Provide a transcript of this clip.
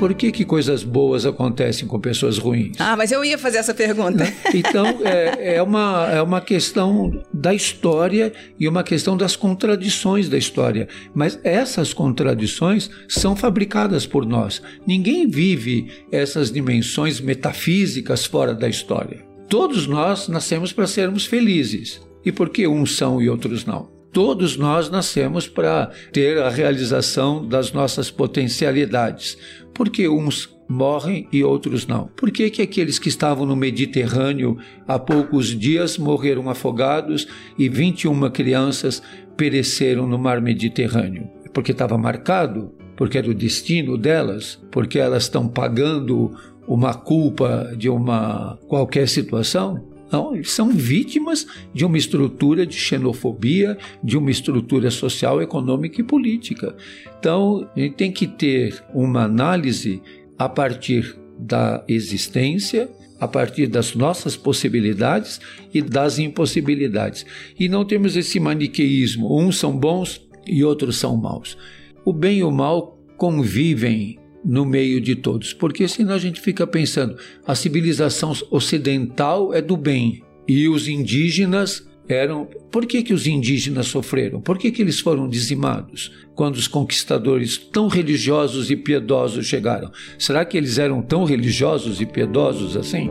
por que, que coisas boas acontecem com pessoas ruins? Ah, mas eu ia fazer essa pergunta. Né? Então, é, é, uma, é uma questão da história e uma questão das contradições da história. Mas essas contradições são fabricadas por nós. Ninguém vive essas dimensões metafísicas fora da história. Todos nós nascemos para sermos felizes. E por que uns são e outros não? Todos nós nascemos para ter a realização das nossas potencialidades. Porque uns morrem e outros não? Por que, que aqueles que estavam no Mediterrâneo há poucos dias morreram afogados e 21 crianças pereceram no mar Mediterrâneo? Porque estava marcado? Porque era o destino delas? Porque elas estão pagando uma culpa de uma qualquer situação? Não, são vítimas de uma estrutura de xenofobia, de uma estrutura social, econômica e política. Então, a gente tem que ter uma análise a partir da existência, a partir das nossas possibilidades e das impossibilidades. E não temos esse maniqueísmo, uns são bons e outros são maus. O bem e o mal convivem no meio de todos, porque senão a gente fica pensando, a civilização ocidental é do bem e os indígenas eram. Por que, que os indígenas sofreram? Por que, que eles foram dizimados quando os conquistadores tão religiosos e piedosos chegaram? Será que eles eram tão religiosos e piedosos assim?